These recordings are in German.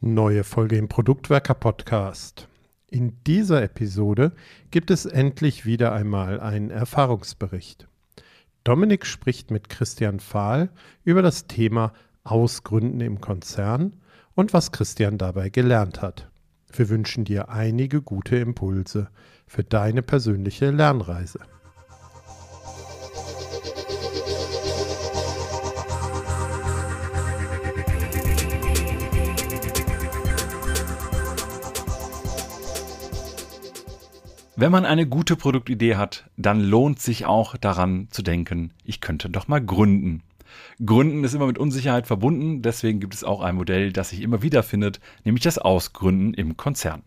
Neue Folge im Produktwerker Podcast. In dieser Episode gibt es endlich wieder einmal einen Erfahrungsbericht. Dominik spricht mit Christian Fahl über das Thema Ausgründen im Konzern und was Christian dabei gelernt hat. Wir wünschen dir einige gute Impulse für deine persönliche Lernreise. Wenn man eine gute Produktidee hat, dann lohnt sich auch daran zu denken, ich könnte doch mal gründen. Gründen ist immer mit Unsicherheit verbunden, deswegen gibt es auch ein Modell, das sich immer wieder findet, nämlich das Ausgründen im Konzern.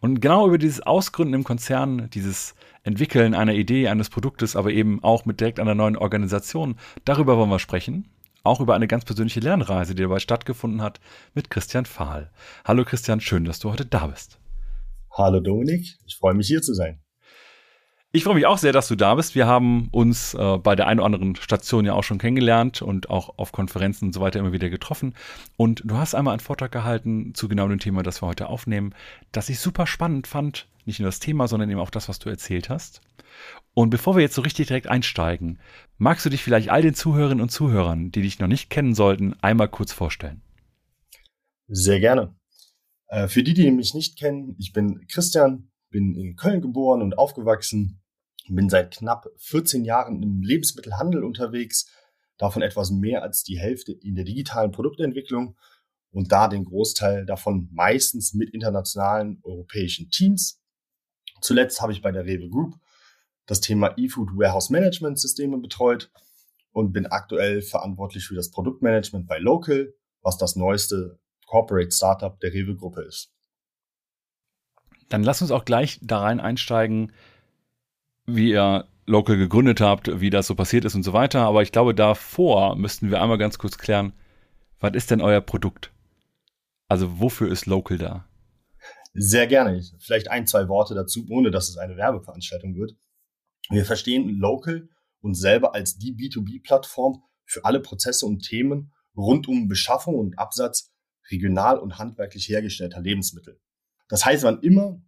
Und genau über dieses Ausgründen im Konzern, dieses Entwickeln einer Idee, eines Produktes, aber eben auch mit direkt einer neuen Organisation, darüber wollen wir sprechen. Auch über eine ganz persönliche Lernreise, die dabei stattgefunden hat, mit Christian Fahl. Hallo Christian, schön, dass du heute da bist. Hallo Dominik, ich freue mich hier zu sein. Ich freue mich auch sehr, dass du da bist. Wir haben uns äh, bei der einen oder anderen Station ja auch schon kennengelernt und auch auf Konferenzen und so weiter immer wieder getroffen. Und du hast einmal einen Vortrag gehalten zu genau dem Thema, das wir heute aufnehmen, das ich super spannend fand. Nicht nur das Thema, sondern eben auch das, was du erzählt hast. Und bevor wir jetzt so richtig direkt einsteigen, magst du dich vielleicht all den Zuhörerinnen und Zuhörern, die dich noch nicht kennen sollten, einmal kurz vorstellen? Sehr gerne. Äh, für die, die mich nicht kennen, ich bin Christian, bin in Köln geboren und aufgewachsen, bin seit knapp 14 Jahren im Lebensmittelhandel unterwegs, davon etwas mehr als die Hälfte in der digitalen Produktentwicklung und da den Großteil davon meistens mit internationalen europäischen Teams. Zuletzt habe ich bei der Rewe Group das Thema eFood Warehouse Management Systeme betreut und bin aktuell verantwortlich für das Produktmanagement bei Local, was das neueste Corporate Startup der Rewe-Gruppe ist. Dann lass uns auch gleich da rein einsteigen, wie ihr Local gegründet habt, wie das so passiert ist und so weiter. Aber ich glaube, davor müssten wir einmal ganz kurz klären, was ist denn euer Produkt? Also wofür ist Local da? Sehr gerne. Vielleicht ein, zwei Worte dazu, ohne dass es eine Werbeveranstaltung wird. Wir verstehen Local uns selber als die B2B-Plattform für alle Prozesse und Themen rund um Beschaffung und Absatz regional und handwerklich hergestellter Lebensmittel. Das heißt, wann immer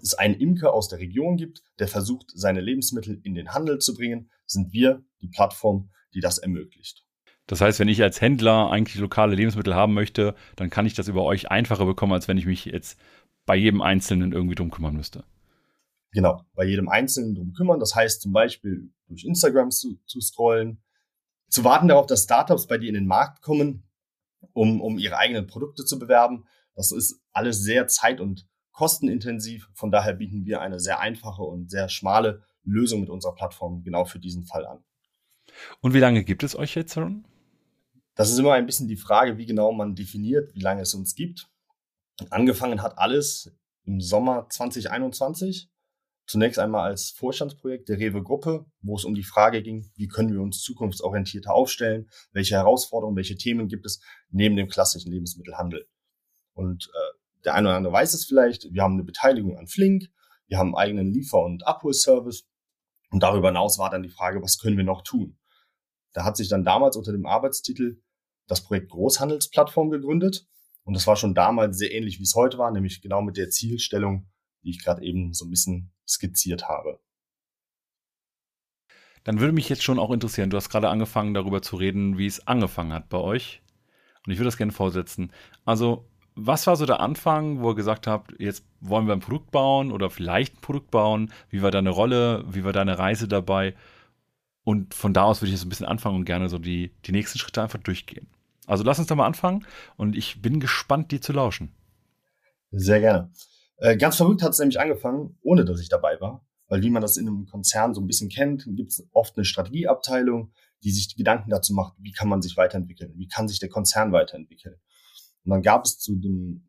es einen Imker aus der Region gibt, der versucht, seine Lebensmittel in den Handel zu bringen, sind wir die Plattform, die das ermöglicht. Das heißt, wenn ich als Händler eigentlich lokale Lebensmittel haben möchte, dann kann ich das über euch einfacher bekommen, als wenn ich mich jetzt bei jedem Einzelnen irgendwie drum kümmern müsste. Genau, bei jedem Einzelnen drum kümmern. Das heißt zum Beispiel durch Instagram zu, zu scrollen, zu warten darauf, dass Startups bei dir in den Markt kommen, um, um ihre eigenen Produkte zu bewerben. Das ist alles sehr zeit- und kostenintensiv. Von daher bieten wir eine sehr einfache und sehr schmale Lösung mit unserer Plattform genau für diesen Fall an. Und wie lange gibt es euch jetzt schon? Das ist immer ein bisschen die Frage, wie genau man definiert, wie lange es uns gibt. Angefangen hat alles im Sommer 2021 Zunächst einmal als Vorstandsprojekt der Rewe Gruppe, wo es um die Frage ging, wie können wir uns zukunftsorientierter aufstellen, welche Herausforderungen, welche Themen gibt es neben dem klassischen Lebensmittelhandel. Und äh, der eine oder andere weiß es vielleicht, wir haben eine Beteiligung an Flink, wir haben einen eigenen Liefer- und Abholservice und darüber hinaus war dann die Frage, was können wir noch tun? Da hat sich dann damals unter dem Arbeitstitel das Projekt Großhandelsplattform gegründet und das war schon damals sehr ähnlich, wie es heute war, nämlich genau mit der Zielstellung, die ich gerade eben so ein bisschen skizziert habe. Dann würde mich jetzt schon auch interessieren, du hast gerade angefangen darüber zu reden, wie es angefangen hat bei euch. Und ich würde das gerne vorsetzen. Also, was war so der Anfang, wo ihr gesagt habt, jetzt wollen wir ein Produkt bauen oder vielleicht ein Produkt bauen? Wie war deine Rolle? Wie war deine Reise dabei? Und von da aus würde ich jetzt ein bisschen anfangen und gerne so die, die nächsten Schritte einfach durchgehen. Also lass uns da mal anfangen und ich bin gespannt, dir zu lauschen. Sehr gerne. Äh, ganz verrückt hat es nämlich angefangen, ohne dass ich dabei war. Weil wie man das in einem Konzern so ein bisschen kennt, gibt es oft eine Strategieabteilung, die sich Gedanken dazu macht, wie kann man sich weiterentwickeln, wie kann sich der Konzern weiterentwickeln. Und dann gab es zu dem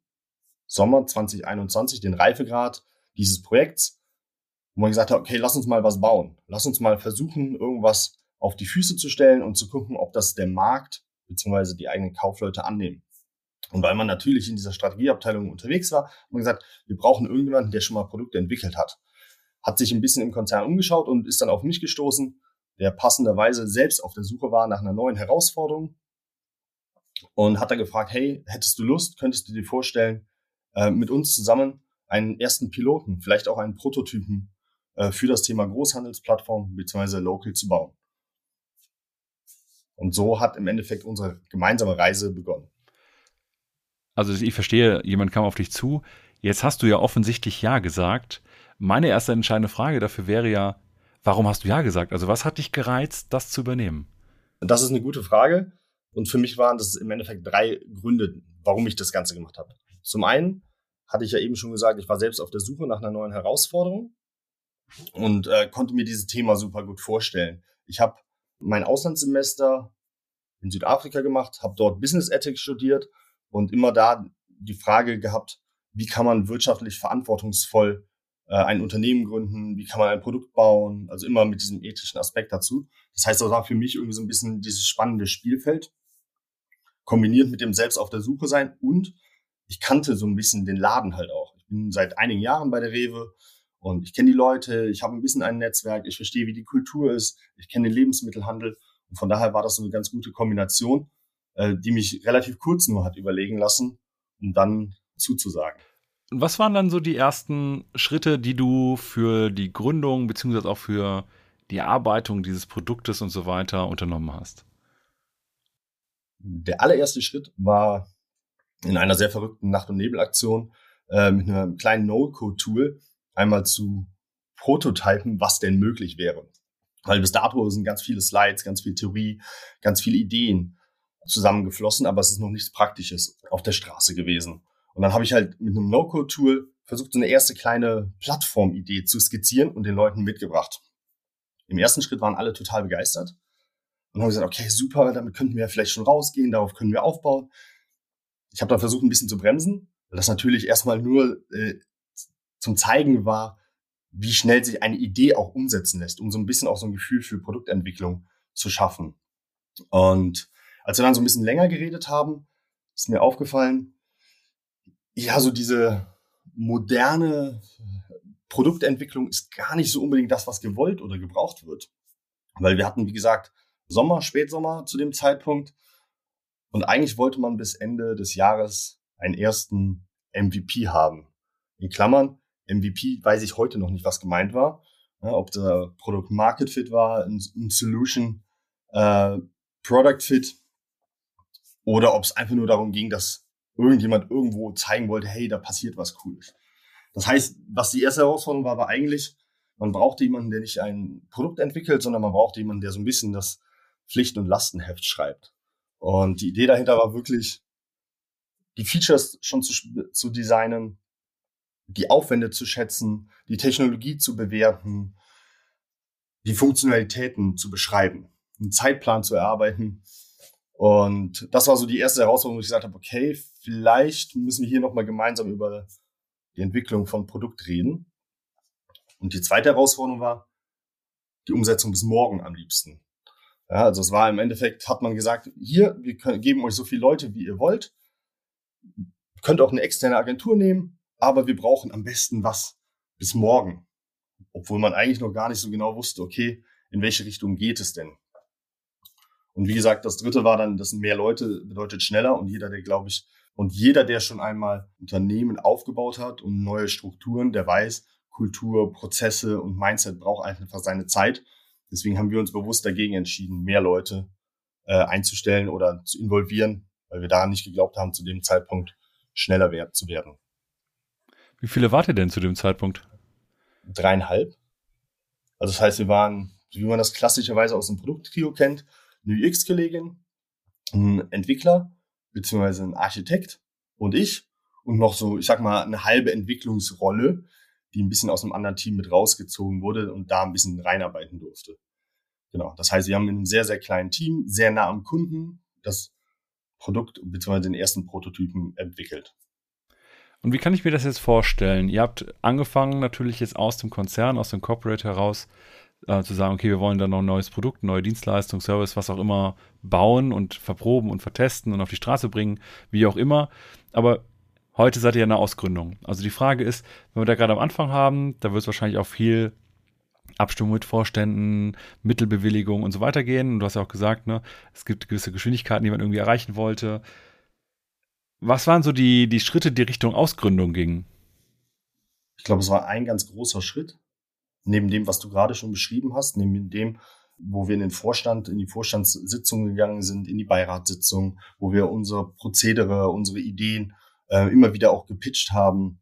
Sommer 2021 den Reifegrad dieses Projekts, wo man gesagt hat, okay, lass uns mal was bauen. Lass uns mal versuchen, irgendwas auf die Füße zu stellen und zu gucken, ob das der Markt bzw. die eigenen Kaufleute annehmen. Und weil man natürlich in dieser Strategieabteilung unterwegs war, hat man gesagt, wir brauchen irgendjemanden, der schon mal Produkte entwickelt hat. Hat sich ein bisschen im Konzern umgeschaut und ist dann auf mich gestoßen, der passenderweise selbst auf der Suche war nach einer neuen Herausforderung. und hat dann gefragt, hey, hättest du Lust, könntest du dir vorstellen, äh, mit uns zusammen einen ersten Piloten, vielleicht auch einen Prototypen äh, für das Thema Großhandelsplattform bzw. Local zu bauen. Und so hat im Endeffekt unsere gemeinsame Reise begonnen. Also ich verstehe, jemand kam auf dich zu. Jetzt hast du ja offensichtlich Ja gesagt. Meine erste entscheidende Frage dafür wäre ja, warum hast du Ja gesagt? Also was hat dich gereizt, das zu übernehmen? Das ist eine gute Frage. Und für mich waren das im Endeffekt drei Gründe, warum ich das Ganze gemacht habe. Zum einen hatte ich ja eben schon gesagt, ich war selbst auf der Suche nach einer neuen Herausforderung und äh, konnte mir dieses Thema super gut vorstellen. Ich habe mein Auslandssemester in Südafrika gemacht, habe dort Business Ethics studiert und immer da die Frage gehabt, wie kann man wirtschaftlich verantwortungsvoll äh, ein Unternehmen gründen, wie kann man ein Produkt bauen, also immer mit diesem ethischen Aspekt dazu. Das heißt, das war für mich irgendwie so ein bisschen dieses spannende Spielfeld, kombiniert mit dem selbst auf der Suche sein und ich kannte so ein bisschen den Laden halt auch. Ich bin seit einigen Jahren bei der Rewe und ich kenne die Leute, ich habe ein bisschen ein Netzwerk, ich verstehe, wie die Kultur ist, ich kenne den Lebensmittelhandel und von daher war das so eine ganz gute Kombination, äh, die mich relativ kurz nur hat überlegen lassen, um dann zuzusagen. Was waren dann so die ersten Schritte, die du für die Gründung beziehungsweise auch für die Erarbeitung dieses Produktes und so weiter unternommen hast? Der allererste Schritt war in einer sehr verrückten Nacht- und Nebelaktion äh, mit einem kleinen No-Code-Tool einmal zu prototypen, was denn möglich wäre. Weil bis dato sind ganz viele Slides, ganz viel Theorie, ganz viele Ideen zusammengeflossen, aber es ist noch nichts Praktisches auf der Straße gewesen. Und dann habe ich halt mit einem No-Code-Tool versucht, so eine erste kleine Plattformidee zu skizzieren und den Leuten mitgebracht. Im ersten Schritt waren alle total begeistert und haben gesagt, okay, super, damit könnten wir vielleicht schon rausgehen, darauf können wir aufbauen. Ich habe dann versucht, ein bisschen zu bremsen, weil das natürlich erstmal nur äh, zum Zeigen war, wie schnell sich eine Idee auch umsetzen lässt, um so ein bisschen auch so ein Gefühl für Produktentwicklung zu schaffen. Und als wir dann so ein bisschen länger geredet haben, ist mir aufgefallen, ja, so diese moderne Produktentwicklung ist gar nicht so unbedingt das, was gewollt oder gebraucht wird. Weil wir hatten, wie gesagt, Sommer, Spätsommer zu dem Zeitpunkt. Und eigentlich wollte man bis Ende des Jahres einen ersten MVP haben. In Klammern, MVP weiß ich heute noch nicht, was gemeint war. Ja, ob der Product Market Fit war, ein, ein Solution äh, Product Fit oder ob es einfach nur darum ging, dass irgendjemand irgendwo zeigen wollte, hey, da passiert was Cooles. Das heißt, was die erste Herausforderung war, war eigentlich, man brauchte jemanden, der nicht ein Produkt entwickelt, sondern man brauchte jemanden, der so ein bisschen das Pflicht- und Lastenheft schreibt. Und die Idee dahinter war wirklich, die Features schon zu, zu designen, die Aufwände zu schätzen, die Technologie zu bewerten, die Funktionalitäten zu beschreiben, einen Zeitplan zu erarbeiten. Und das war so die erste Herausforderung, wo ich gesagt habe, okay, vielleicht müssen wir hier nochmal gemeinsam über die Entwicklung von Produkt reden. Und die zweite Herausforderung war die Umsetzung bis morgen am liebsten. Ja, also es war im Endeffekt, hat man gesagt, hier, wir können, geben euch so viele Leute, wie ihr wollt. Könnt auch eine externe Agentur nehmen, aber wir brauchen am besten was bis morgen. Obwohl man eigentlich noch gar nicht so genau wusste, okay, in welche Richtung geht es denn? Und wie gesagt, das dritte war dann, das sind mehr Leute, bedeutet schneller und jeder, der, glaube ich, und jeder, der schon einmal Unternehmen aufgebaut hat und neue Strukturen, der weiß, Kultur, Prozesse und Mindset braucht einfach seine Zeit. Deswegen haben wir uns bewusst dagegen entschieden, mehr Leute äh, einzustellen oder zu involvieren, weil wir daran nicht geglaubt haben, zu dem Zeitpunkt schneller wert zu werden. Wie viele wart ihr denn zu dem Zeitpunkt? Dreieinhalb. Also das heißt, wir waren, wie man das klassischerweise aus dem Produkttrio kennt, eine UX-Kollegin, ein Entwickler, beziehungsweise ein Architekt und ich und noch so, ich sag mal, eine halbe Entwicklungsrolle, die ein bisschen aus einem anderen Team mit rausgezogen wurde und da ein bisschen reinarbeiten durfte. Genau. Das heißt, wir haben in einem sehr, sehr kleinen Team, sehr nah am Kunden, das Produkt bzw. den ersten Prototypen entwickelt. Und wie kann ich mir das jetzt vorstellen? Ihr habt angefangen natürlich jetzt aus dem Konzern, aus dem Corporate heraus äh, zu sagen, okay, wir wollen dann noch ein neues Produkt, neue Dienstleistung, Service, was auch immer bauen und verproben und vertesten und auf die Straße bringen, wie auch immer. Aber heute seid ihr ja eine Ausgründung. Also die Frage ist, wenn wir da gerade am Anfang haben, da wird es wahrscheinlich auch viel Abstimmung mit Vorständen, Mittelbewilligung und so weiter gehen. Und du hast ja auch gesagt, ne, es gibt gewisse Geschwindigkeiten, die man irgendwie erreichen wollte. Was waren so die, die Schritte, die Richtung Ausgründung gingen? Ich glaube, es war ein ganz großer Schritt. Neben dem, was du gerade schon beschrieben hast, neben dem, wo wir in den Vorstand, in die Vorstandssitzungen gegangen sind, in die Beiratssitzung, wo wir unser Prozedere, unsere Ideen äh, immer wieder auch gepitcht haben,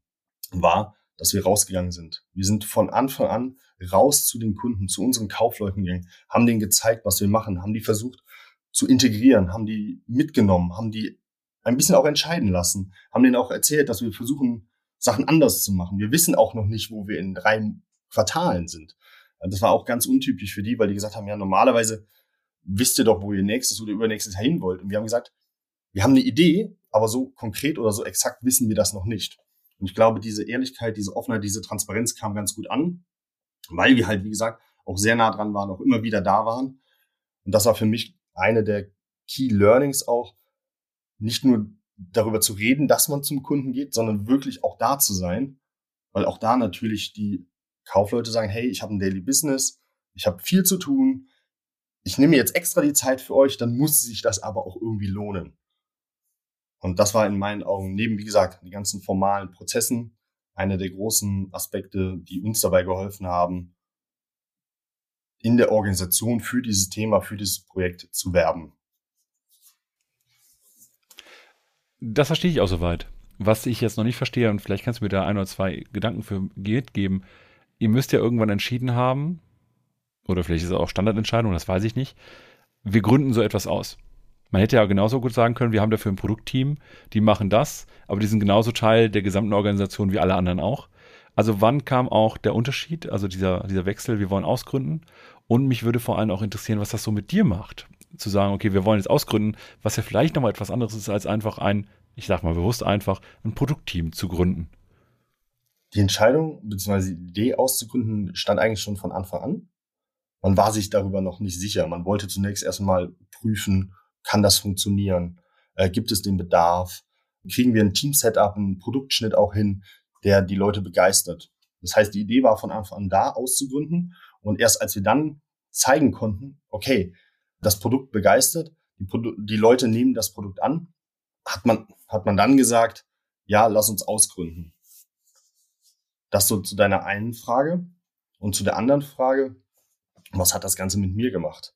war, dass wir rausgegangen sind. Wir sind von Anfang an raus zu den Kunden, zu unseren Kaufleuten gegangen, haben denen gezeigt, was wir machen, haben die versucht zu integrieren, haben die mitgenommen, haben die ein bisschen auch entscheiden lassen, haben denen auch erzählt, dass wir versuchen, Sachen anders zu machen. Wir wissen auch noch nicht, wo wir in drei Quartalen sind. Das war auch ganz untypisch für die, weil die gesagt haben, ja, normalerweise wisst ihr doch, wo ihr nächstes oder übernächstes hin wollt. Und wir haben gesagt, wir haben eine Idee, aber so konkret oder so exakt wissen wir das noch nicht. Und ich glaube, diese Ehrlichkeit, diese Offenheit, diese Transparenz kam ganz gut an, weil wir halt, wie gesagt, auch sehr nah dran waren, auch immer wieder da waren. Und das war für mich eine der Key Learnings auch, nicht nur darüber zu reden, dass man zum Kunden geht, sondern wirklich auch da zu sein, weil auch da natürlich die Kaufleute sagen, hey, ich habe ein Daily Business, ich habe viel zu tun, ich nehme jetzt extra die Zeit für euch, dann muss sich das aber auch irgendwie lohnen. Und das war in meinen Augen neben, wie gesagt, die ganzen formalen Prozessen einer der großen Aspekte, die uns dabei geholfen haben, in der Organisation für dieses Thema, für dieses Projekt zu werben. Das verstehe ich auch soweit. Was ich jetzt noch nicht verstehe, und vielleicht kannst du mir da ein oder zwei Gedanken für geben, ihr müsst ja irgendwann entschieden haben, oder vielleicht ist es auch Standardentscheidung, das weiß ich nicht, wir gründen so etwas aus. Man hätte ja genauso gut sagen können, wir haben dafür ein Produktteam, die machen das, aber die sind genauso Teil der gesamten Organisation wie alle anderen auch. Also wann kam auch der Unterschied, also dieser, dieser Wechsel, wir wollen ausgründen? Und mich würde vor allem auch interessieren, was das so mit dir macht. Zu sagen, okay, wir wollen jetzt ausgründen, was ja vielleicht nochmal etwas anderes ist, als einfach ein, ich sag mal bewusst einfach, ein Produktteam zu gründen. Die Entscheidung bzw. die Idee auszugründen stand eigentlich schon von Anfang an. Man war sich darüber noch nicht sicher. Man wollte zunächst erstmal prüfen, kann das funktionieren? Äh, gibt es den Bedarf? Kriegen wir ein Team-Setup, einen Produktschnitt auch hin, der die Leute begeistert? Das heißt, die Idee war von Anfang an da auszugründen. Und erst als wir dann zeigen konnten, okay, das Produkt begeistert, die, Produ die Leute nehmen das Produkt an, hat man, hat man dann gesagt, ja, lass uns ausgründen. Das so zu deiner einen Frage. Und zu der anderen Frage, was hat das Ganze mit mir gemacht?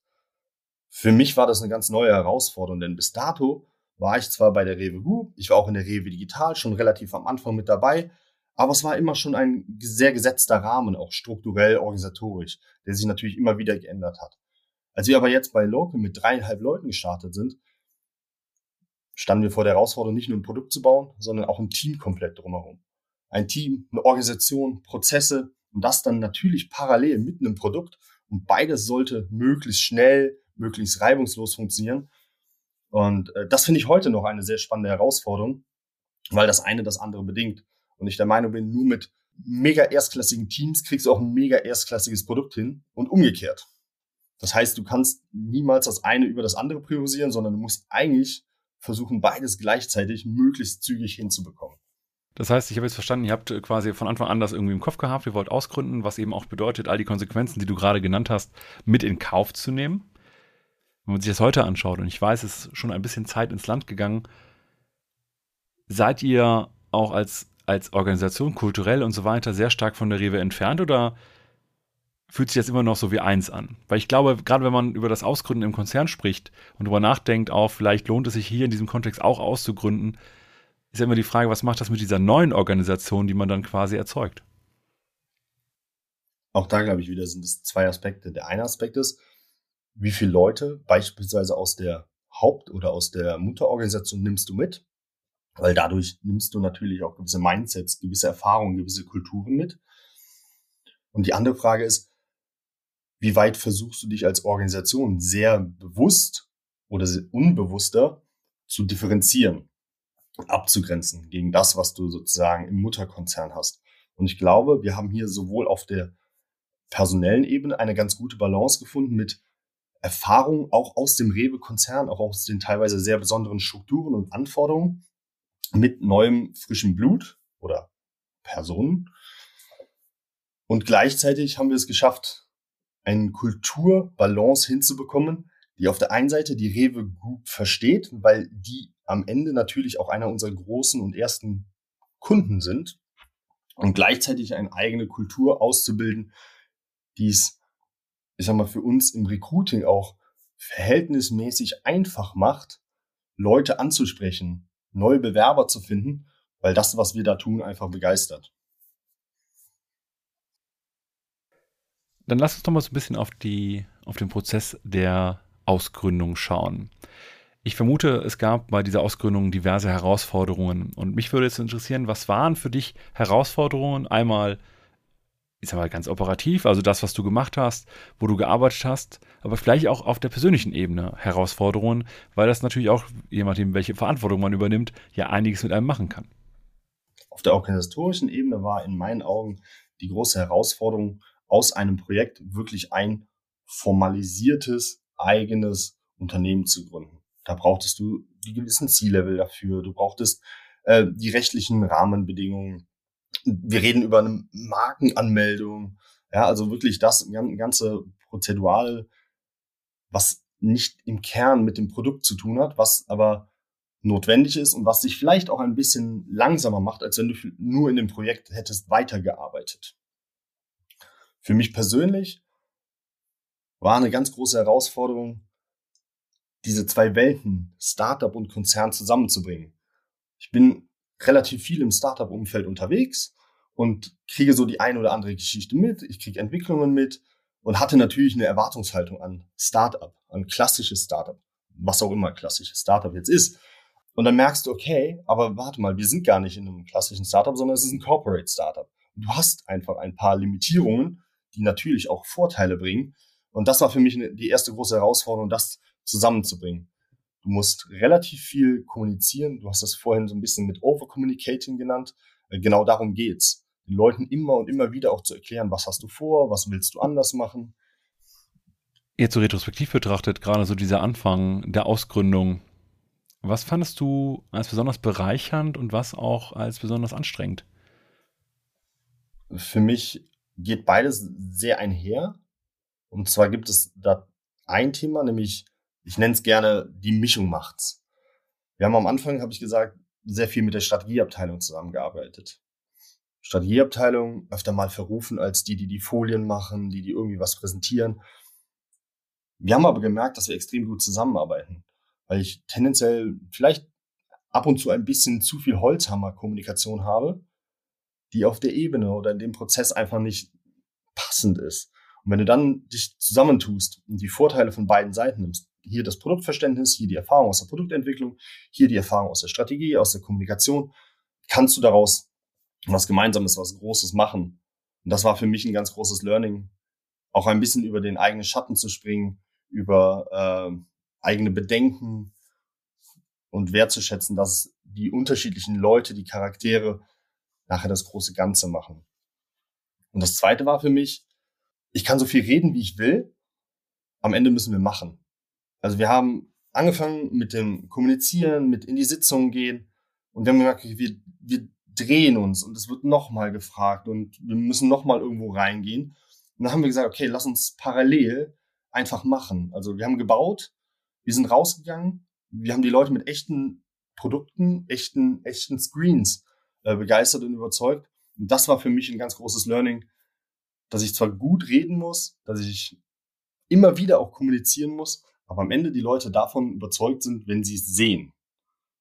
Für mich war das eine ganz neue Herausforderung, denn bis dato war ich zwar bei der Rewe Group, ich war auch in der Rewe Digital schon relativ am Anfang mit dabei, aber es war immer schon ein sehr gesetzter Rahmen, auch strukturell, organisatorisch, der sich natürlich immer wieder geändert hat. Als wir aber jetzt bei Local mit dreieinhalb Leuten gestartet sind, standen wir vor der Herausforderung, nicht nur ein Produkt zu bauen, sondern auch ein Team komplett drumherum ein Team, eine Organisation, Prozesse und das dann natürlich parallel mit einem Produkt. Und beides sollte möglichst schnell, möglichst reibungslos funktionieren. Und äh, das finde ich heute noch eine sehr spannende Herausforderung, weil das eine das andere bedingt. Und ich der Meinung bin, nur mit mega erstklassigen Teams kriegst du auch ein mega erstklassiges Produkt hin und umgekehrt. Das heißt, du kannst niemals das eine über das andere priorisieren, sondern du musst eigentlich versuchen, beides gleichzeitig möglichst zügig hinzubekommen. Das heißt, ich habe jetzt verstanden, ihr habt äh, quasi von Anfang an das irgendwie im Kopf gehabt, ihr wollt ausgründen, was eben auch bedeutet, all die Konsequenzen, die du gerade genannt hast, mit in Kauf zu nehmen. Wenn man sich das heute anschaut, und ich weiß, es ist schon ein bisschen Zeit ins Land gegangen, seid ihr auch als, als Organisation kulturell und so weiter sehr stark von der Rewe entfernt oder fühlt sich das immer noch so wie eins an? Weil ich glaube, gerade wenn man über das Ausgründen im Konzern spricht und darüber nachdenkt, auch vielleicht lohnt es sich hier in diesem Kontext auch auszugründen, ist ja immer die Frage, was macht das mit dieser neuen Organisation, die man dann quasi erzeugt? Auch da glaube ich wieder sind es zwei Aspekte. Der eine Aspekt ist, wie viele Leute beispielsweise aus der Haupt- oder aus der Mutterorganisation nimmst du mit? Weil dadurch nimmst du natürlich auch gewisse Mindsets, gewisse Erfahrungen, gewisse Kulturen mit. Und die andere Frage ist, wie weit versuchst du dich als Organisation sehr bewusst oder unbewusster zu differenzieren? Abzugrenzen gegen das, was du sozusagen im Mutterkonzern hast. Und ich glaube, wir haben hier sowohl auf der personellen Ebene eine ganz gute Balance gefunden mit Erfahrung auch aus dem Rewe-Konzern, auch aus den teilweise sehr besonderen Strukturen und Anforderungen, mit neuem frischem Blut oder Personen. Und gleichzeitig haben wir es geschafft, eine Kulturbalance hinzubekommen, die auf der einen Seite die Rewe Group versteht, weil die am Ende natürlich auch einer unserer großen und ersten Kunden sind und gleichzeitig eine eigene Kultur auszubilden, die es, ich sag mal, für uns im Recruiting auch verhältnismäßig einfach macht, Leute anzusprechen, neue Bewerber zu finden, weil das, was wir da tun, einfach begeistert. Dann lass uns doch mal so ein bisschen auf, die, auf den Prozess der Ausgründung schauen. Ich vermute, es gab bei dieser Ausgründung diverse Herausforderungen. Und mich würde jetzt interessieren, was waren für dich Herausforderungen? Einmal, ich sag mal ganz operativ, also das, was du gemacht hast, wo du gearbeitet hast, aber vielleicht auch auf der persönlichen Ebene Herausforderungen, weil das natürlich auch, je nachdem, welche Verantwortung man übernimmt, ja einiges mit einem machen kann. Auf der organisatorischen Ebene war in meinen Augen die große Herausforderung, aus einem Projekt wirklich ein formalisiertes, eigenes Unternehmen zu gründen. Da brauchtest du die gewissen C-Level dafür, du brauchtest äh, die rechtlichen Rahmenbedingungen. Wir reden über eine Markenanmeldung, ja, also wirklich das ganze Prozedural, was nicht im Kern mit dem Produkt zu tun hat, was aber notwendig ist und was sich vielleicht auch ein bisschen langsamer macht, als wenn du nur in dem Projekt hättest weitergearbeitet. Für mich persönlich war eine ganz große Herausforderung, diese zwei Welten, Startup und Konzern, zusammenzubringen. Ich bin relativ viel im Startup-Umfeld unterwegs und kriege so die eine oder andere Geschichte mit. Ich kriege Entwicklungen mit und hatte natürlich eine Erwartungshaltung an Startup, an klassisches Startup, was auch immer klassisches Startup jetzt ist. Und dann merkst du, okay, aber warte mal, wir sind gar nicht in einem klassischen Startup, sondern es ist ein Corporate Startup. Du hast einfach ein paar Limitierungen, die natürlich auch Vorteile bringen. Und das war für mich die erste große Herausforderung, das zusammenzubringen. Du musst relativ viel kommunizieren. Du hast das vorhin so ein bisschen mit Overcommunicating genannt. Äh, genau darum geht's. Den Leuten immer und immer wieder auch zu erklären, was hast du vor, was willst du anders machen. Jetzt so retrospektiv betrachtet, gerade so dieser Anfang der Ausgründung, was fandest du als besonders bereichernd und was auch als besonders anstrengend? Für mich geht beides sehr einher. Und zwar gibt es da ein Thema, nämlich ich nenne es gerne, die Mischung macht's. Wir haben am Anfang, habe ich gesagt, sehr viel mit der Strategieabteilung zusammengearbeitet. Strategieabteilung öfter mal verrufen als die, die die Folien machen, die, die irgendwie was präsentieren. Wir haben aber gemerkt, dass wir extrem gut zusammenarbeiten, weil ich tendenziell vielleicht ab und zu ein bisschen zu viel Holzhammer-Kommunikation habe, die auf der Ebene oder in dem Prozess einfach nicht passend ist. Und wenn du dann dich zusammentust und die Vorteile von beiden Seiten nimmst, hier das Produktverständnis, hier die Erfahrung aus der Produktentwicklung, hier die Erfahrung aus der Strategie, aus der Kommunikation, kannst du daraus was Gemeinsames, was Großes machen. Und das war für mich ein ganz großes Learning, auch ein bisschen über den eigenen Schatten zu springen, über äh, eigene Bedenken und wertzuschätzen, dass die unterschiedlichen Leute, die Charaktere nachher das große Ganze machen. Und das Zweite war für mich, ich kann so viel reden, wie ich will. Am Ende müssen wir machen. Also wir haben angefangen mit dem Kommunizieren, mit in die Sitzungen gehen und wir haben gemerkt, wir, wir drehen uns und es wird nochmal gefragt und wir müssen nochmal irgendwo reingehen. Und dann haben wir gesagt, okay, lass uns parallel einfach machen. Also wir haben gebaut, wir sind rausgegangen, wir haben die Leute mit echten Produkten, echten, echten Screens äh, begeistert und überzeugt. Und das war für mich ein ganz großes Learning, dass ich zwar gut reden muss, dass ich immer wieder auch kommunizieren muss, aber am Ende die Leute davon überzeugt sind, wenn sie es sehen.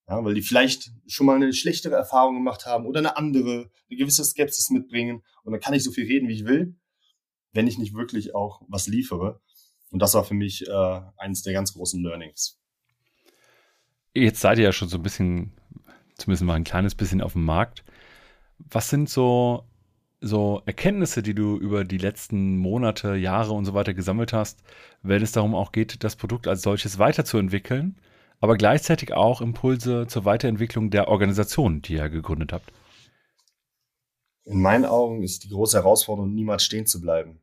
Ja, weil die vielleicht schon mal eine schlechtere Erfahrung gemacht haben oder eine andere, eine gewisse Skepsis mitbringen. Und dann kann ich so viel reden, wie ich will, wenn ich nicht wirklich auch was liefere. Und das war für mich äh, eines der ganz großen Learnings. Jetzt seid ihr ja schon so ein bisschen, zumindest mal ein kleines bisschen auf dem Markt. Was sind so so Erkenntnisse, die du über die letzten Monate, Jahre und so weiter gesammelt hast, wenn es darum auch geht, das Produkt als solches weiterzuentwickeln, aber gleichzeitig auch Impulse zur Weiterentwicklung der Organisation, die ihr gegründet habt? In meinen Augen ist die große Herausforderung, niemals stehen zu bleiben.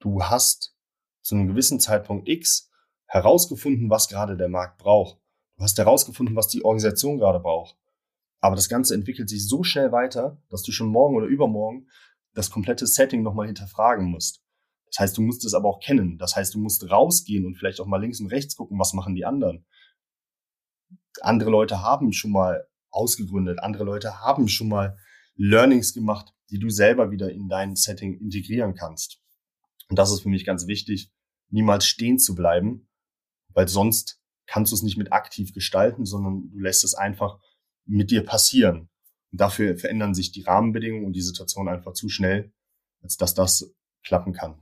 Du hast zu einem gewissen Zeitpunkt X herausgefunden, was gerade der Markt braucht. Du hast herausgefunden, was die Organisation gerade braucht. Aber das Ganze entwickelt sich so schnell weiter, dass du schon morgen oder übermorgen das komplette Setting nochmal hinterfragen musst. Das heißt, du musst es aber auch kennen. Das heißt, du musst rausgehen und vielleicht auch mal links und rechts gucken, was machen die anderen. Andere Leute haben schon mal ausgegründet, andere Leute haben schon mal Learnings gemacht, die du selber wieder in dein Setting integrieren kannst. Und das ist für mich ganz wichtig, niemals stehen zu bleiben, weil sonst kannst du es nicht mit aktiv gestalten, sondern du lässt es einfach mit dir passieren. Und dafür verändern sich die Rahmenbedingungen und die Situation einfach zu schnell, als dass das klappen kann.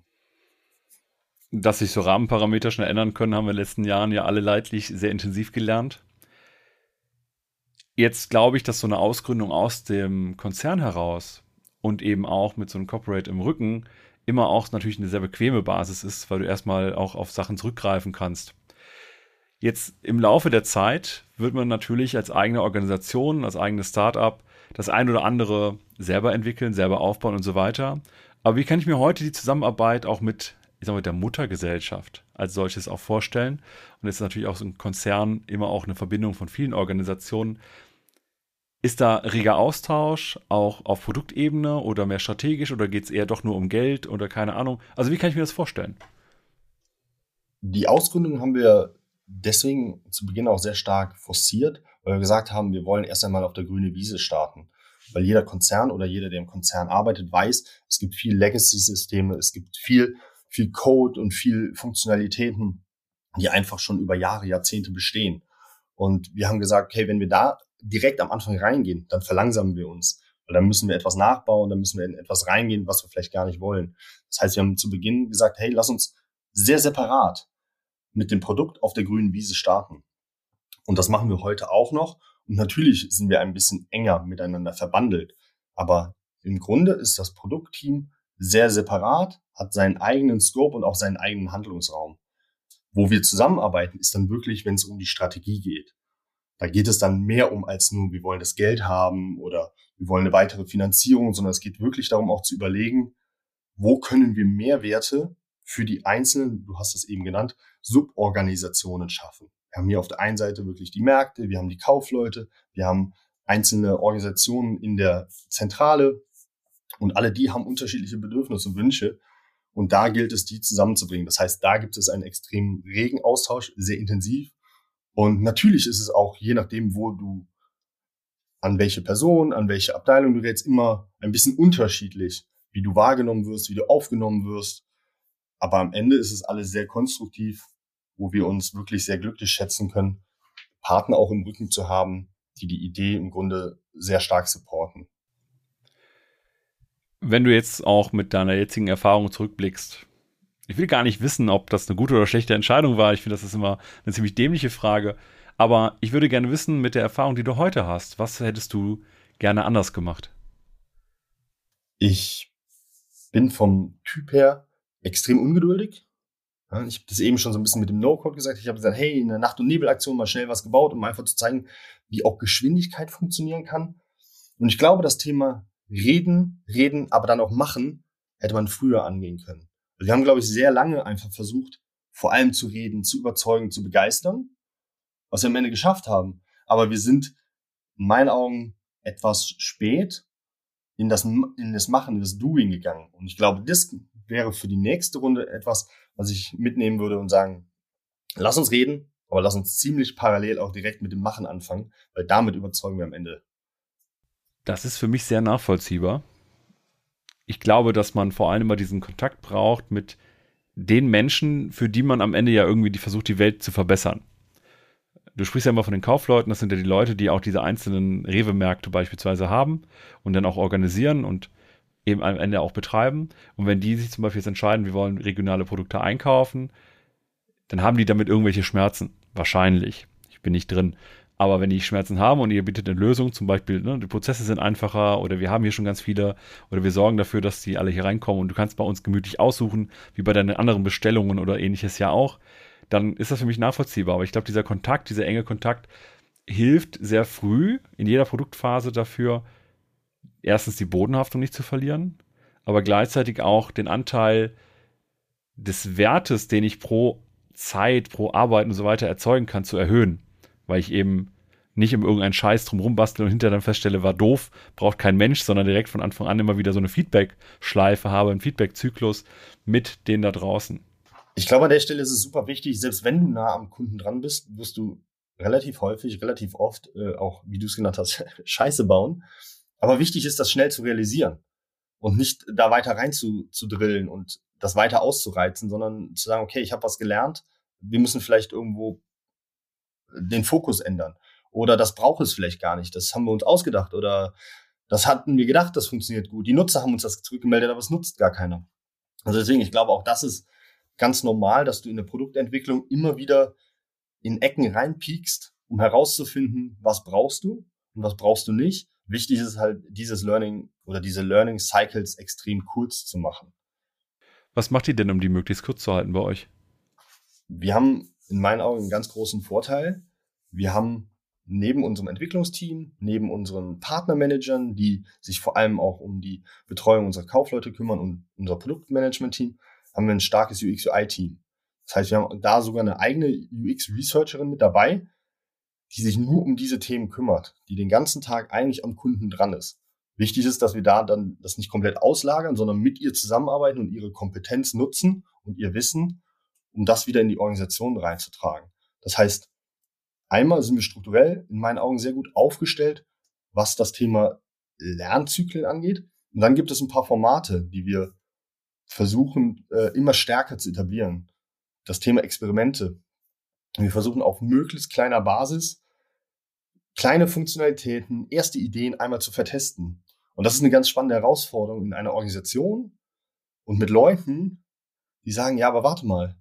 Dass sich so Rahmenparameter schnell ändern können, haben wir in den letzten Jahren ja alle leidlich sehr intensiv gelernt. Jetzt glaube ich, dass so eine Ausgründung aus dem Konzern heraus und eben auch mit so einem Corporate im Rücken immer auch natürlich eine sehr bequeme Basis ist, weil du erstmal auch auf Sachen zurückgreifen kannst. Jetzt im Laufe der Zeit wird man natürlich als eigene Organisation, als eigenes Startup das ein oder andere selber entwickeln, selber aufbauen und so weiter. Aber wie kann ich mir heute die Zusammenarbeit auch mit, ich sag mal, der Muttergesellschaft als solches auch vorstellen? Und jetzt ist natürlich auch so ein Konzern immer auch eine Verbindung von vielen Organisationen. Ist da reger Austausch auch auf Produktebene oder mehr strategisch oder geht es eher doch nur um Geld oder keine Ahnung? Also wie kann ich mir das vorstellen? Die Ausgründung haben wir deswegen zu Beginn auch sehr stark forciert, weil wir gesagt haben, wir wollen erst einmal auf der grünen Wiese starten. Weil jeder Konzern oder jeder, der im Konzern arbeitet, weiß, es gibt viel Legacy-Systeme, es gibt viel, viel Code und viel Funktionalitäten, die einfach schon über Jahre, Jahrzehnte bestehen. Und wir haben gesagt, okay, wenn wir da direkt am Anfang reingehen, dann verlangsamen wir uns. Weil dann müssen wir etwas nachbauen, dann müssen wir in etwas reingehen, was wir vielleicht gar nicht wollen. Das heißt, wir haben zu Beginn gesagt, hey, lass uns sehr separat mit dem Produkt auf der grünen Wiese starten. Und das machen wir heute auch noch. Und natürlich sind wir ein bisschen enger miteinander verbandelt. Aber im Grunde ist das Produktteam sehr separat, hat seinen eigenen Scope und auch seinen eigenen Handlungsraum. Wo wir zusammenarbeiten, ist dann wirklich, wenn es um die Strategie geht. Da geht es dann mehr um als nur, wir wollen das Geld haben oder wir wollen eine weitere Finanzierung, sondern es geht wirklich darum, auch zu überlegen, wo können wir Mehrwerte für die einzelnen, du hast es eben genannt, Suborganisationen schaffen. Wir haben hier auf der einen Seite wirklich die Märkte, wir haben die Kaufleute, wir haben einzelne Organisationen in der Zentrale und alle die haben unterschiedliche Bedürfnisse und Wünsche. Und da gilt es, die zusammenzubringen. Das heißt, da gibt es einen extrem regen Austausch, sehr intensiv. Und natürlich ist es auch, je nachdem, wo du, an welche Person, an welche Abteilung du jetzt immer ein bisschen unterschiedlich, wie du wahrgenommen wirst, wie du aufgenommen wirst. Aber am Ende ist es alles sehr konstruktiv, wo wir uns wirklich sehr glücklich schätzen können, Partner auch im Rücken zu haben, die die Idee im Grunde sehr stark supporten. Wenn du jetzt auch mit deiner jetzigen Erfahrung zurückblickst, ich will gar nicht wissen, ob das eine gute oder schlechte Entscheidung war. Ich finde, das ist immer eine ziemlich dämliche Frage. Aber ich würde gerne wissen, mit der Erfahrung, die du heute hast, was hättest du gerne anders gemacht? Ich bin vom Typ her extrem ungeduldig. Ja, ich habe das eben schon so ein bisschen mit dem No-Code gesagt. Ich habe gesagt, hey, in der Nacht- und Nebelaktion mal schnell was gebaut, um einfach zu zeigen, wie auch Geschwindigkeit funktionieren kann. Und ich glaube, das Thema reden, reden, aber dann auch machen, hätte man früher angehen können. Wir haben, glaube ich, sehr lange einfach versucht, vor allem zu reden, zu überzeugen, zu begeistern, was wir am Ende geschafft haben. Aber wir sind in meinen Augen etwas spät in das, in das Machen, in das Doing gegangen. Und ich glaube, das wäre für die nächste Runde etwas, was ich mitnehmen würde und sagen, lass uns reden, aber lass uns ziemlich parallel auch direkt mit dem Machen anfangen, weil damit überzeugen wir am Ende. Das ist für mich sehr nachvollziehbar. Ich glaube, dass man vor allem immer diesen Kontakt braucht mit den Menschen, für die man am Ende ja irgendwie versucht, die Welt zu verbessern. Du sprichst ja immer von den Kaufleuten, das sind ja die Leute, die auch diese einzelnen Rewe-Märkte beispielsweise haben und dann auch organisieren und eben am Ende auch betreiben. Und wenn die sich zum Beispiel jetzt entscheiden, wir wollen regionale Produkte einkaufen, dann haben die damit irgendwelche Schmerzen. Wahrscheinlich. Ich bin nicht drin. Aber wenn die Schmerzen haben und ihr bietet eine Lösung, zum Beispiel, ne, die Prozesse sind einfacher oder wir haben hier schon ganz viele oder wir sorgen dafür, dass die alle hier reinkommen und du kannst bei uns gemütlich aussuchen, wie bei deinen anderen Bestellungen oder ähnliches ja auch, dann ist das für mich nachvollziehbar. Aber ich glaube, dieser Kontakt, dieser enge Kontakt hilft sehr früh in jeder Produktphase dafür, erstens die Bodenhaftung nicht zu verlieren, aber gleichzeitig auch den Anteil des Wertes, den ich pro Zeit, pro Arbeit und so weiter erzeugen kann, zu erhöhen, weil ich eben nicht um irgendeinen Scheiß drum basteln und hinterher dann feststelle, war doof, braucht kein Mensch, sondern direkt von Anfang an immer wieder so eine Feedback-Schleife habe, einen Feedback-Zyklus mit denen da draußen. Ich glaube, an der Stelle ist es super wichtig, selbst wenn du nah am Kunden dran bist, wirst du relativ häufig, relativ oft äh, auch, wie du es genannt hast, Scheiße bauen. Aber wichtig ist, das schnell zu realisieren und nicht da weiter rein zu, zu drillen und das weiter auszureizen, sondern zu sagen, okay, ich habe was gelernt, wir müssen vielleicht irgendwo den Fokus ändern. Oder das braucht es vielleicht gar nicht. Das haben wir uns ausgedacht. Oder das hatten wir gedacht, das funktioniert gut. Die Nutzer haben uns das zurückgemeldet, aber es nutzt gar keiner. Also deswegen, ich glaube, auch das ist ganz normal, dass du in der Produktentwicklung immer wieder in Ecken reinpiekst, um herauszufinden, was brauchst du und was brauchst du nicht. Wichtig ist halt, dieses Learning oder diese Learning Cycles extrem kurz zu machen. Was macht ihr denn, um die möglichst kurz zu halten bei euch? Wir haben in meinen Augen einen ganz großen Vorteil. Wir haben neben unserem Entwicklungsteam, neben unseren Partnermanagern, die sich vor allem auch um die Betreuung unserer Kaufleute kümmern und unser Produktmanagement-Team, haben wir ein starkes UX-UI-Team. Das heißt, wir haben da sogar eine eigene UX-Researcherin mit dabei, die sich nur um diese Themen kümmert, die den ganzen Tag eigentlich am Kunden dran ist. Wichtig ist, dass wir da dann das nicht komplett auslagern, sondern mit ihr zusammenarbeiten und ihre Kompetenz nutzen und ihr Wissen, um das wieder in die Organisation reinzutragen. Das heißt, einmal sind wir strukturell in meinen Augen sehr gut aufgestellt, was das Thema Lernzyklen angeht. Und dann gibt es ein paar Formate, die wir versuchen äh, immer stärker zu etablieren. Das Thema Experimente. Wir versuchen auf möglichst kleiner Basis kleine Funktionalitäten, erste Ideen einmal zu vertesten. Und das ist eine ganz spannende Herausforderung in einer Organisation und mit Leuten, die sagen, ja, aber warte mal,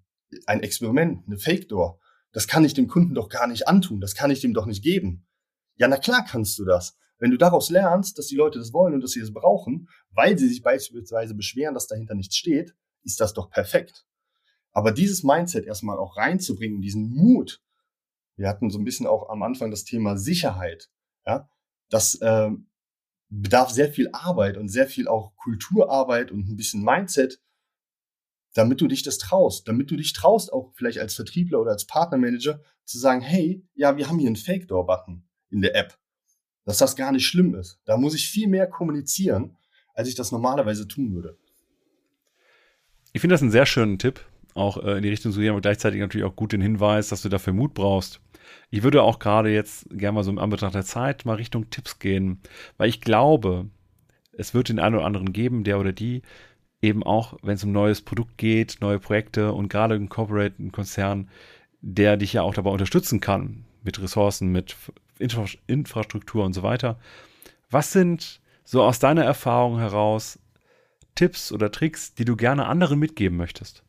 ein Experiment, eine Fake Door, das kann ich dem Kunden doch gar nicht antun, das kann ich dem doch nicht geben. Ja, na klar kannst du das. Wenn du daraus lernst, dass die Leute das wollen und dass sie es das brauchen, weil sie sich beispielsweise beschweren, dass dahinter nichts steht, ist das doch perfekt. Aber dieses Mindset erstmal auch reinzubringen, diesen Mut, wir hatten so ein bisschen auch am Anfang das Thema Sicherheit, ja, das äh, bedarf sehr viel Arbeit und sehr viel auch Kulturarbeit und ein bisschen Mindset, damit du dich das traust, damit du dich traust, auch vielleicht als Vertriebler oder als Partnermanager zu sagen, hey, ja, wir haben hier einen Fake-Door-Button in der App, dass das gar nicht schlimm ist. Da muss ich viel mehr kommunizieren, als ich das normalerweise tun würde. Ich finde das einen sehr schönen Tipp, auch äh, in die Richtung zu gehen, aber gleichzeitig natürlich auch gut den Hinweis, dass du dafür Mut brauchst. Ich würde auch gerade jetzt gerne mal so im Anbetracht der Zeit mal Richtung Tipps gehen, weil ich glaube, es wird den einen oder anderen geben, der oder die eben auch, wenn es um neues Produkt geht, neue Projekte und gerade ein Corporate, ein Konzern, der dich ja auch dabei unterstützen kann, mit Ressourcen, mit Infra Infrastruktur und so weiter. Was sind so aus deiner Erfahrung heraus Tipps oder Tricks, die du gerne anderen mitgeben möchtest?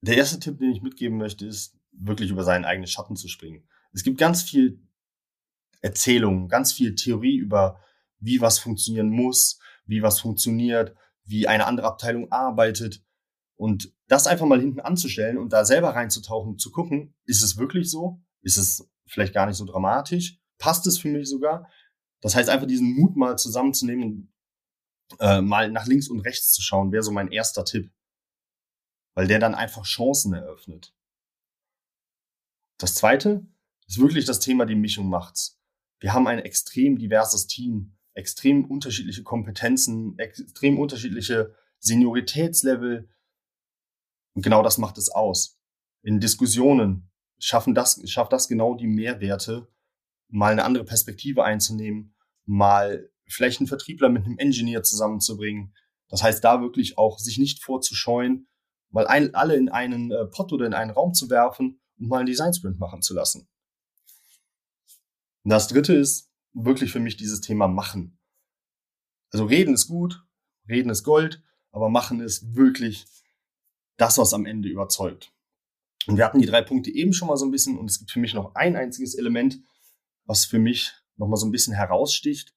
Der erste Tipp, den ich mitgeben möchte, ist wirklich über seinen eigenen Schatten zu springen. Es gibt ganz viel Erzählungen, ganz viel Theorie über, wie was funktionieren muss, wie was funktioniert, wie eine andere Abteilung arbeitet. Und das einfach mal hinten anzustellen und da selber reinzutauchen, zu gucken, ist es wirklich so? Ist es vielleicht gar nicht so dramatisch? Passt es für mich sogar? Das heißt, einfach diesen Mut mal zusammenzunehmen und äh, mal nach links und rechts zu schauen, wäre so mein erster Tipp. Weil der dann einfach Chancen eröffnet. Das zweite ist wirklich das Thema, die Mischung macht's. Wir haben ein extrem diverses Team extrem unterschiedliche Kompetenzen, extrem unterschiedliche Senioritätslevel. Und genau das macht es aus. In Diskussionen schaffen das, schafft das genau die Mehrwerte, mal eine andere Perspektive einzunehmen, mal vielleicht einen Vertriebler mit einem Engineer zusammenzubringen. Das heißt, da wirklich auch sich nicht vorzuscheuen, mal ein, alle in einen äh, Pot oder in einen Raum zu werfen und mal einen Design Sprint machen zu lassen. Und das dritte ist, wirklich für mich dieses Thema machen. Also reden ist gut, reden ist Gold, aber machen ist wirklich das, was am Ende überzeugt. Und wir hatten die drei Punkte eben schon mal so ein bisschen und es gibt für mich noch ein einziges Element, was für mich noch mal so ein bisschen heraussticht.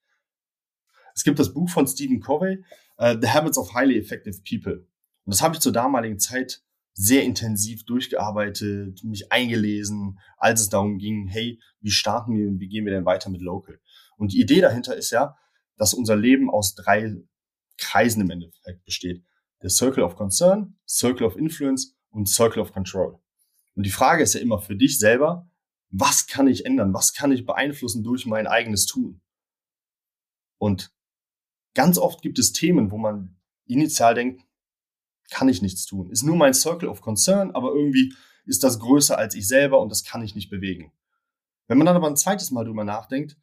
Es gibt das Buch von Stephen Covey, uh, The Habits of Highly Effective People. Und das habe ich zur damaligen Zeit sehr intensiv durchgearbeitet, mich eingelesen, als es darum ging, hey, wie starten wir, wie gehen wir denn weiter mit Local? Und die Idee dahinter ist ja, dass unser Leben aus drei Kreisen im Endeffekt besteht. Der Circle of Concern, Circle of Influence und Circle of Control. Und die Frage ist ja immer für dich selber, was kann ich ändern? Was kann ich beeinflussen durch mein eigenes Tun? Und ganz oft gibt es Themen, wo man initial denkt, kann ich nichts tun. Ist nur mein Circle of Concern, aber irgendwie ist das größer als ich selber und das kann ich nicht bewegen. Wenn man dann aber ein zweites Mal drüber nachdenkt,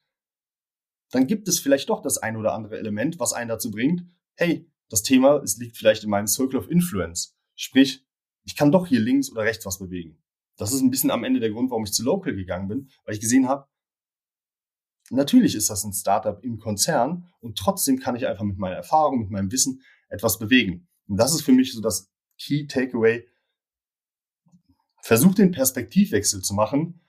dann gibt es vielleicht doch das ein oder andere Element, was einen dazu bringt, hey, das Thema, es liegt vielleicht in meinem Circle of Influence. Sprich, ich kann doch hier links oder rechts was bewegen. Das ist ein bisschen am Ende der Grund, warum ich zu Local gegangen bin, weil ich gesehen habe, natürlich ist das ein Startup im Konzern und trotzdem kann ich einfach mit meiner Erfahrung, mit meinem Wissen etwas bewegen. Und das ist für mich so das Key Takeaway. Versuch den Perspektivwechsel zu machen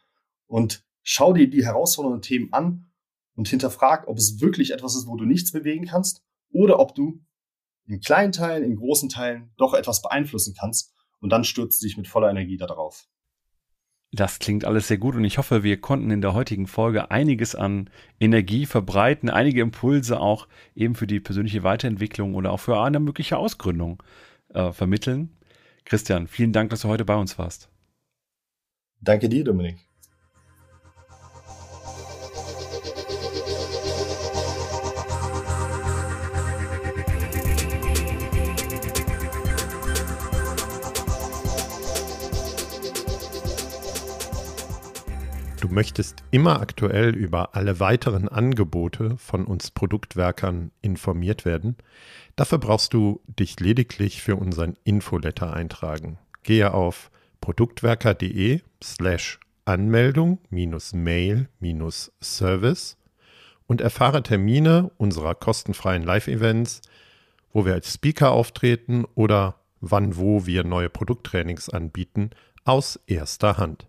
und schau dir die herausfordernden Themen an und hinterfrag, ob es wirklich etwas ist, wo du nichts bewegen kannst oder ob du in kleinen Teilen, in großen Teilen doch etwas beeinflussen kannst und dann stürzt dich mit voller Energie darauf. Das klingt alles sehr gut und ich hoffe, wir konnten in der heutigen Folge einiges an Energie verbreiten, einige Impulse auch eben für die persönliche Weiterentwicklung oder auch für eine mögliche Ausgründung äh, vermitteln. Christian, vielen Dank, dass du heute bei uns warst. Danke dir, Dominik. Du möchtest immer aktuell über alle weiteren Angebote von uns Produktwerkern informiert werden. Dafür brauchst du dich lediglich für unseren Infoletter eintragen. Gehe auf produktwerker.de slash Anmeldung Mail Service und erfahre Termine unserer kostenfreien Live-Events, wo wir als Speaker auftreten oder wann wo wir neue Produkttrainings anbieten, aus erster Hand.